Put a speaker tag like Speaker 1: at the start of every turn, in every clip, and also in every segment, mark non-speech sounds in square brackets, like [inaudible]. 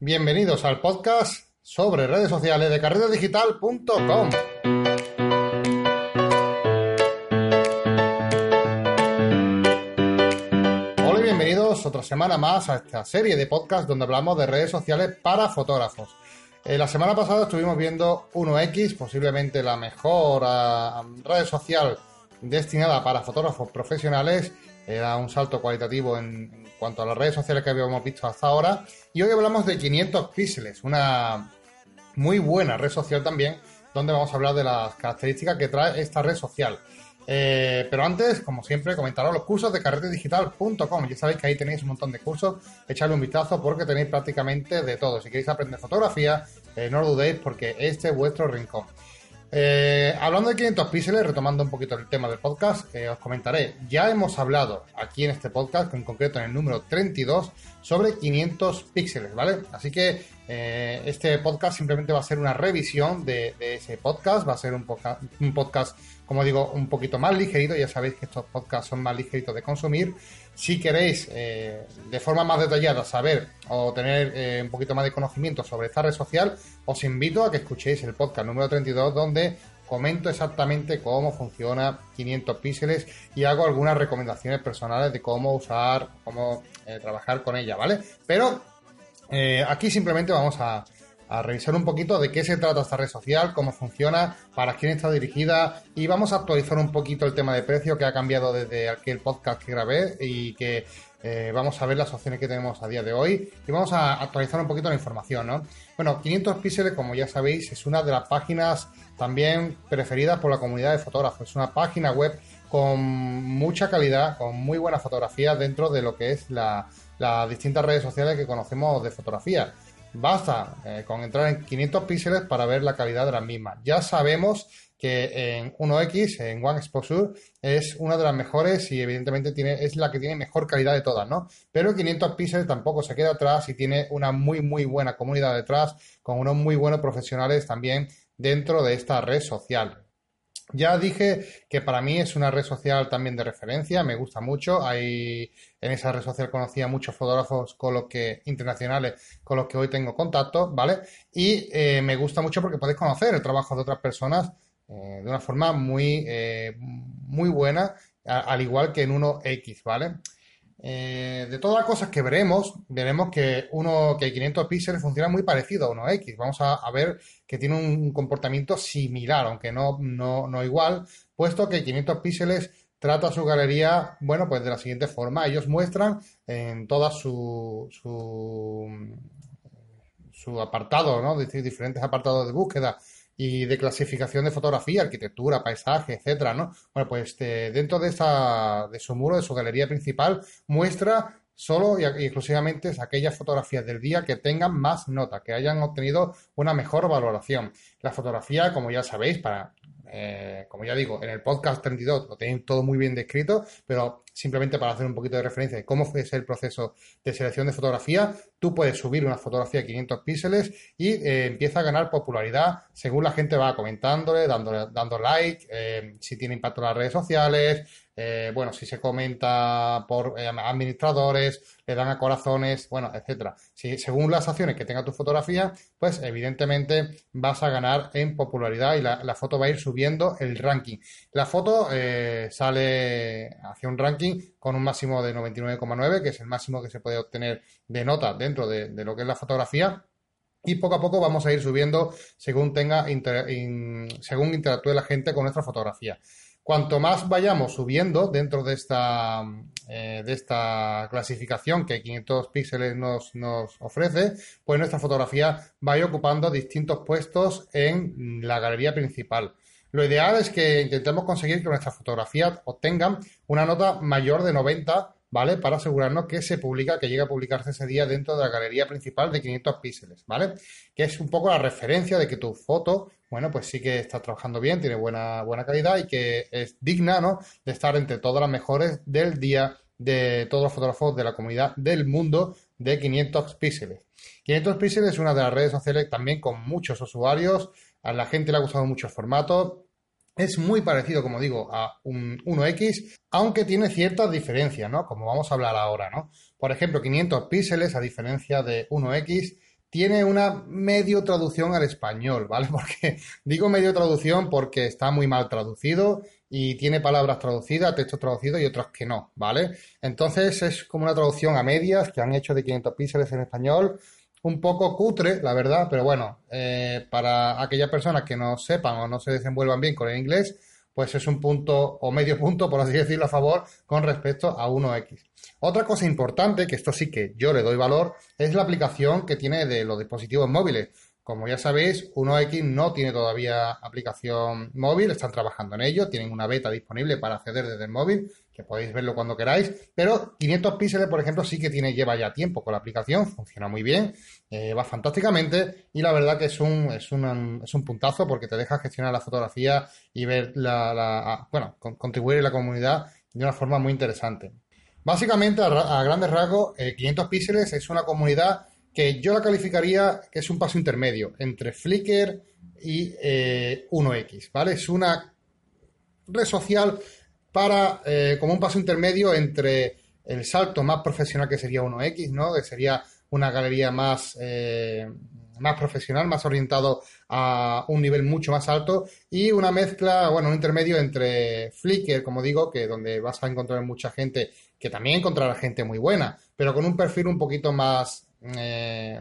Speaker 1: Bienvenidos al podcast sobre redes sociales de carretedigital.com. Hola y bienvenidos otra semana más a esta serie de podcasts donde hablamos de redes sociales para fotógrafos. Eh, la semana pasada estuvimos viendo 1X, posiblemente la mejor ah, red social destinada para fotógrafos profesionales. Era un salto cualitativo en, cuanto a las redes sociales que habíamos visto hasta ahora. Y hoy hablamos de 500 píxeles, una muy buena red social también, donde vamos a hablar de las características que trae esta red social. Eh, pero antes, como siempre, comentaros los cursos de carretedigital.com. Ya sabéis que ahí tenéis un montón de cursos. Echadle un vistazo porque tenéis prácticamente de todo. Si queréis aprender fotografía, eh, no lo dudéis porque este es vuestro rincón. Eh, hablando de 500 píxeles, retomando un poquito el tema del podcast, eh, os comentaré, ya hemos hablado aquí en este podcast, en concreto en el número 32, sobre 500 píxeles, ¿vale? Así que eh, este podcast simplemente va a ser una revisión de, ese podcast, va a ser un, un podcast, como digo, un poquito más ligerito, ya sabéis que estos podcasts son más ligeritos de consumir. Si queréis de forma más detallada saber o tener un poquito más de conocimiento sobre esta red social, os invito a que escuchéis el podcast número 32 donde comento exactamente cómo funciona 500 píxeles y hago algunas recomendaciones personales de cómo usar, cómo eh, trabajar con ella, ¿vale? Pero eh, aquí simplemente vamos a, revisar un poquito de qué se trata esta red social, cómo funciona, para quién está dirigida y vamos a actualizar un poquito el tema de precio que ha cambiado desde aquel podcast que grabé y que eh, vamos a ver las opciones que tenemos a día de hoy y vamos a actualizar un poquito la información, ¿no? Bueno, 500 píxeles, como ya sabéis, es una de las páginas también preferidas por la comunidad de fotógrafos. Es una página web con mucha calidad, con muy buena fotografía dentro de lo que es las distintas redes sociales que conocemos de fotografía. Basta eh, con entrar en 500 píxeles para ver la calidad de las mismas. Ya sabemos que en 1X, en One Exposure, es una de las mejores y evidentemente tiene, es la que tiene mejor calidad de todas, ¿no? Pero 500 píxeles tampoco se queda atrás y tiene una muy, muy buena comunidad detrás, con unos muy buenos profesionales también dentro de esta red social. Ya dije que para mí es una red social también de referencia, me gusta mucho. Hay, en esa red social conocí a muchos fotógrafos con los que, internacionales con los que hoy tengo contacto, ¿vale? Y eh, me gusta mucho porque podéis conocer el trabajo de otras personas eh, de una forma muy, eh, muy buena, al igual que en 1X, ¿vale? Eh, de todas las cosas que veremos, veremos que uno que 500 píxeles funciona muy parecido a 1X. Vamos a, ver que tiene un comportamiento similar, aunque no, no, igual, puesto que 500 píxeles trata su galería, bueno, pues de la siguiente forma. Ellos muestran en toda su, su, su apartado, ¿no? diferentes apartados de búsqueda y de clasificación de fotografía, arquitectura, paisaje, etcétera, ¿no? Bueno, pues este, dentro de, esa, de su muro, de su galería principal, muestra solo y exclusivamente aquellas fotografías del día que tengan más nota, que hayan obtenido una mejor valoración. La fotografía, como ya sabéis, para eh, como ya digo, en el podcast 32 lo tenéis todo muy bien descrito, pero simplemente para hacer un poquito de referencia de cómo fue el proceso de selección de fotografía, tú puedes subir una fotografía de 500 píxeles y eh, empieza a ganar popularidad según la gente va comentándole, dándole, dando like, eh, si tiene impacto en las redes sociales, eh, bueno, si se comenta por administradores, le dan a corazones, bueno, etcétera. Si, según las acciones que tenga tu fotografía, pues evidentemente vas a ganar en popularidad y la, foto va a ir subiendo el ranking. La foto sale hacia un ranking con un máximo de 99,9, que es el máximo que se puede obtener de nota dentro de, lo que es la fotografía. Y poco a poco vamos a ir subiendo según tenga según interactúe la gente con nuestra fotografía. Cuanto más vayamos subiendo dentro de esta, eh, de esta clasificación que 500 píxeles nos, nos ofrece, pues nuestra fotografía vaya ocupando distintos puestos en la galería principal. Lo ideal es que intentemos conseguir que nuestras fotografías obtengan una nota mayor de 90 ¿vale? Para asegurarnos que se publica, que llega a publicarse ese día dentro de la galería principal de 500 píxeles, ¿vale? Que es un poco la referencia de que tu foto, bueno, pues sí que está trabajando bien, tiene buena, buena calidad y que es digna, ¿no? De estar entre todas las mejores del día de todos los fotógrafos de la comunidad del mundo de 500 píxeles. 500 píxeles es una de las redes sociales también con muchos usuarios, a la gente le ha gustado mucho el formato, es muy parecido, como digo, a un 1X, aunque tiene ciertas diferencias, ¿no? Como vamos a hablar ahora, ¿no? Por ejemplo, 500 píxeles, a diferencia de 1X, tiene una medio traducción al español, ¿vale? [laughs] Porque digo medio traducción porque está muy mal traducido y tiene palabras traducidas, textos traducidos y otros que no, ¿vale? Entonces es como una traducción a medias que han hecho de 500 píxeles en español, un poco cutre, la verdad, pero bueno, eh, para aquellas personas que no sepan o no se desenvuelvan bien con el inglés, pues es un punto o medio [laughs] punto, por así decirlo, a favor con respecto a 1X. Otra cosa importante, que esto sí que yo le doy valor, es la aplicación que tiene de los dispositivos móviles. Como ya sabéis, 1X no tiene todavía aplicación móvil, están trabajando en ello, tienen una beta disponible para acceder desde el móvil, podéis verlo cuando queráis, pero 500 píxeles, por ejemplo, sí que tiene, lleva ya tiempo con la aplicación, funciona muy bien, eh, va fantásticamente y la verdad que es un, es, un, es un puntazo porque te deja gestionar la fotografía y ver la, bueno, contribuir en la comunidad de una forma muy interesante. Básicamente, a, grandes rasgos, 500 eh, píxeles es una comunidad que yo la calificaría que es un paso intermedio entre Flickr y 1X, eh, ¿vale? Es una red social para eh, como un paso intermedio entre el salto más profesional que sería 1X, ¿no? Que sería una galería más, eh, más profesional, más orientado a un nivel mucho más alto y una mezcla, bueno, un intermedio entre Flickr, como digo, que donde vas a encontrar mucha gente, que también encontrará gente muy buena, pero con un perfil un poquito más eh,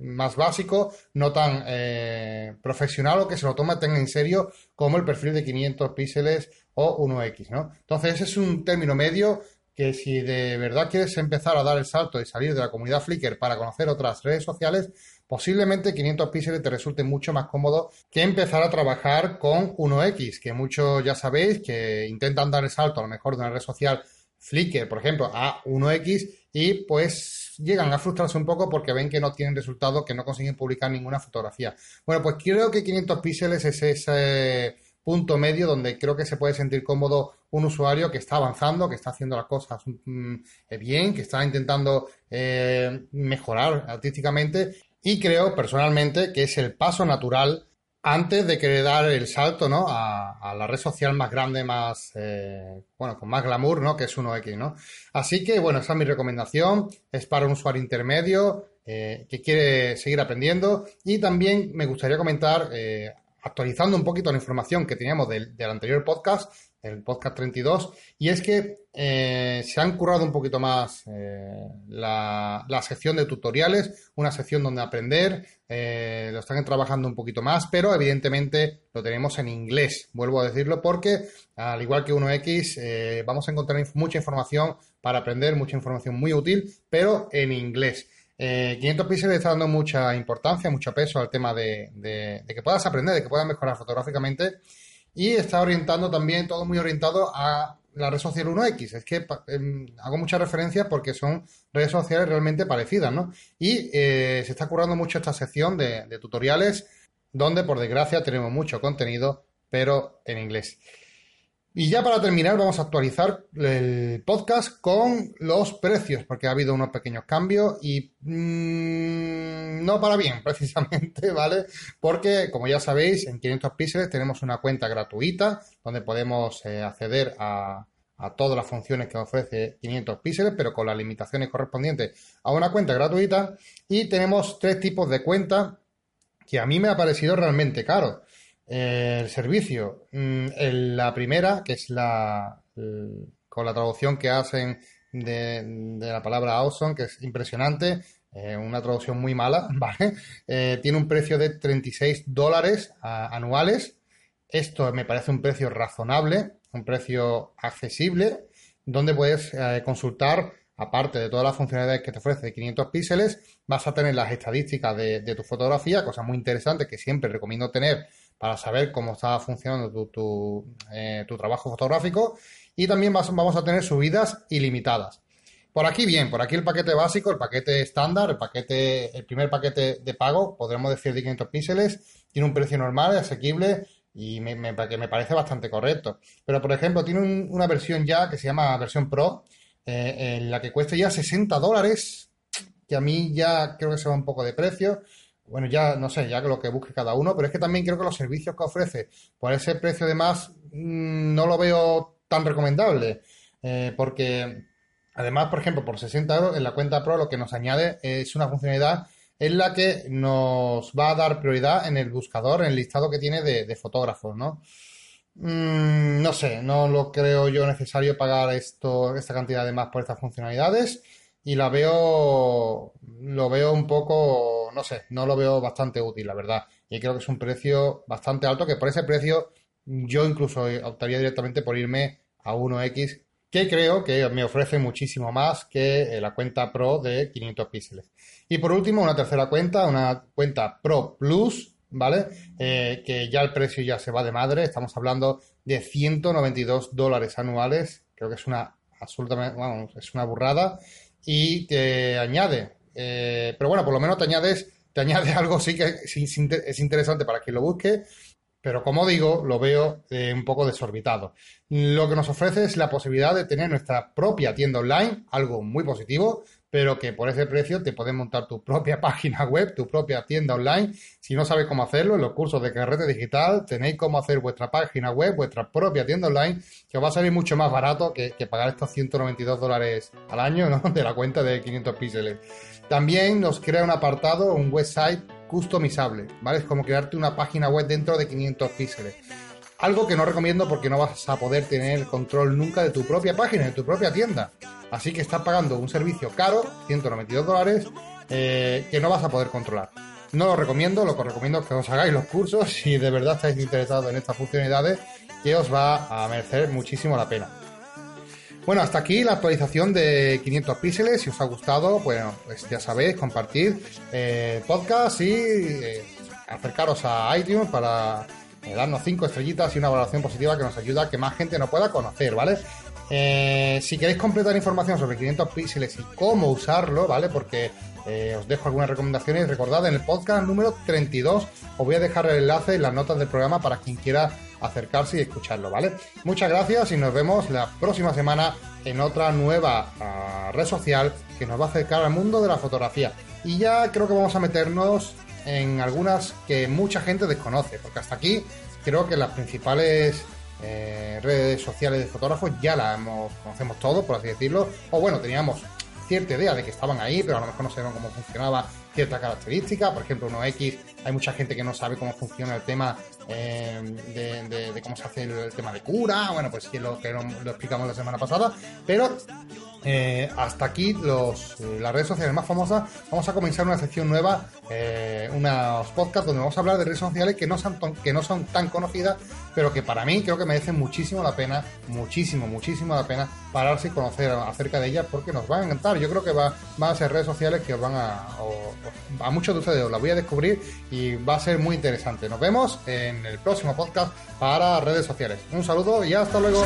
Speaker 1: más básico, no tan eh, profesional o que se lo toma tan en serio como el perfil de 500 píxeles o 1X, ¿no? Entonces ese es un término medio que si de verdad quieres empezar a dar el salto y salir de la comunidad Flickr para conocer otras redes sociales, posiblemente 500 píxeles te resulte mucho más cómodo que empezar a trabajar con 1X, que muchos ya sabéis que intentan dar el salto a lo mejor de una red social Flickr, por ejemplo, a 1X y pues llegan a frustrarse un poco porque ven que no tienen resultado, que no consiguen publicar ninguna fotografía. Bueno, pues creo que 500 píxeles es ese punto medio donde creo que se puede sentir cómodo un usuario que está avanzando, que está haciendo las cosas mm, bien, que está intentando eh, mejorar artísticamente y creo personalmente que es el paso natural antes de querer dar el salto, ¿no? A, la red social más grande, más, eh, bueno, con más glamour, ¿no? Que es 1X, ¿no? Así que, bueno, esa es mi recomendación. Es para un usuario intermedio eh, que quiere seguir aprendiendo. Y también me gustaría comentar, eh, actualizando un poquito la información que teníamos del, del anterior podcast, el podcast 32, y es que eh, se han currado un poquito más eh, la, sección de tutoriales, una sección donde aprender, eh, lo están trabajando un poquito más, pero evidentemente lo tenemos en inglés, vuelvo a decirlo, porque al igual que 1X, vamos a encontrar mucha información para aprender, mucha información muy útil, pero en inglés. 500 píxeles está dando mucha importancia, mucho peso al tema de, de que puedas aprender, de que puedas mejorar fotográficamente y está orientando también, todo muy orientado a la red social 1X. Es que em, hago muchas referencias porque son redes sociales realmente parecidas, ¿no? Y eh, se está currando mucho esta sección de tutoriales donde, por desgracia, tenemos mucho contenido, pero en inglés. Y ya para terminar, vamos a actualizar el podcast con los precios, porque ha habido unos pequeños cambios y mm, no para bien, [laughs] precisamente, ¿vale? Porque, como ya sabéis, en 500 píxeles tenemos una cuenta gratuita donde podemos eh, acceder a, a todas las funciones que ofrece 500 píxeles, pero con las limitaciones correspondientes a una cuenta gratuita. Y tenemos tres tipos de cuenta que a mí me ha parecido realmente caro el servicio. Mm, la primera, que es la con la traducción que hacen de, la palabra awesome, que es impresionante, eh, una traducción muy mala, ¿vale? Eh, tiene un precio de 36 dólares anuales. Esto me parece un precio razonable, un precio accesible, donde puedes eh, consultar, aparte de todas las funcionalidades que te ofrece de 500 píxeles, vas a tener las estadísticas de, de tu fotografía, cosa muy interesante que siempre recomiendo tener para saber cómo está funcionando tu, eh, trabajo fotográfico y también vamos a tener subidas ilimitadas. Por aquí bien, por aquí el paquete básico, el paquete estándar, el paquete, el primer paquete de pago, podremos decir de 500 píxeles, tiene un precio normal, asequible y me, me, me parece bastante correcto. Pero por ejemplo, tiene una versión ya que se llama versión Pro, eh, en la que cuesta ya 60 dólares, que a mí ya creo que se va un poco de precio bueno, ya no sé, ya lo que busque cada uno, pero es que también creo que los servicios que ofrece por ese precio de más mm, no lo veo tan recomendable, eh, porque además, por ejemplo, por 60 euros en la cuenta Pro lo que nos añade es una funcionalidad es la que nos va a dar prioridad en el buscador, en el listado que tiene de, fotógrafos, ¿no? Mm, no sé, no lo creo yo necesario pagar esto, esta cantidad de más por estas funcionalidades y la veo, lo veo un poco, no sé, no lo veo bastante útil, la verdad. Y creo que es un precio bastante alto, que por ese precio yo incluso optaría directamente por irme a 1X, que creo que me ofrece muchísimo más que eh, la cuenta Pro de 500 píxeles. Y por último, una tercera cuenta, una cuenta Pro Plus, ¿vale? Eh, que ya el precio ya se va de madre, estamos hablando de 192 dólares anuales, creo que es una absolutamente, vamos, es una burrada y te añade, eh, pero bueno, por lo menos te añades, te añade [laughs] algo sí que es interesante para quien lo busque, pero como digo, lo veo eh, un poco desorbitado. Lo que nos ofrece es la posibilidad de tener nuestra propia tienda online, algo muy positivo, pero que por ese precio te puedes montar tu propia [laughs] página web, tu propia tienda online. Si no sabes cómo hacerlo, en los cursos de carrete digital tenéis cómo hacer vuestra página web, vuestra propia tienda online, que os va a salir mucho más barato que, pagar estos 192 dólares al año ¿no? [laughs] de la cuenta de 500 píxeles. También nos crea un apartado, un website customizable, ¿vale? Es como crearte una página web dentro de 500 píxeles. Algo que no recomiendo porque no vas a poder tener control nunca de tu propia página, de tu propia tienda. Así que estás pagando un servicio caro, 192 dólares, eh, que no vas a poder controlar. No lo recomiendo, lo que recomiendo es que os hagáis los cursos [laughs] si de verdad estáis interesados en estas funcionalidades, que os va a merecer muchísimo la pena. Bueno, hasta aquí la actualización de 500 píxeles. Si os ha gustado, bueno, pues ya sabéis, compartir eh, podcast y eh, acercaros a iTunes para eh, darnos cinco estrellitas y una valoración positiva que nos ayuda a que más gente nos pueda conocer, ¿vale? Eh, si queréis completar información sobre 500 píxeles y cómo usarlo, ¿vale? Porque os dejo algunas recomendaciones. Recordad, en el podcast número 32 os voy a dejar el enlace en las notas del programa para quien quiera acercarse y escucharlo, ¿vale? Muchas gracias y nos vemos la próxima semana en otra nueva ah, red social que nos va a acercar al mundo de la fotografía. Y ya creo que vamos a meternos en algunas que mucha gente desconoce, porque hasta aquí creo que las principales eh, redes sociales de fotógrafos ya las conocemos todos, por así decirlo, o bueno, teníamos cierta idea de que estaban ahí, pero a lo mejor no sabían cómo funcionaba cierta característica, por ejemplo, uno X, hay mucha gente que no sabe cómo funciona el tema eh, de, cómo se hace el, tema de cura, bueno, pues sí, lo que lo, explicamos la semana pasada, pero eh, hasta aquí los, las redes sociales más famosas, vamos a comenzar una sección nueva, eh, unos podcasts donde vamos a hablar de redes sociales que no, son, que no son tan conocidas, pero que para mí creo que merecen muchísimo la pena, muchísimo, muchísimo la pena pararse y conocer acerca de ellas porque nos van a encantar. Yo creo que va, van a ser redes sociales que os van a, a muchos de ustedes os las voy a descubrir y va a ser muy interesante. Nos vemos en el próximo podcast para redes sociales. Un saludo y hasta luego.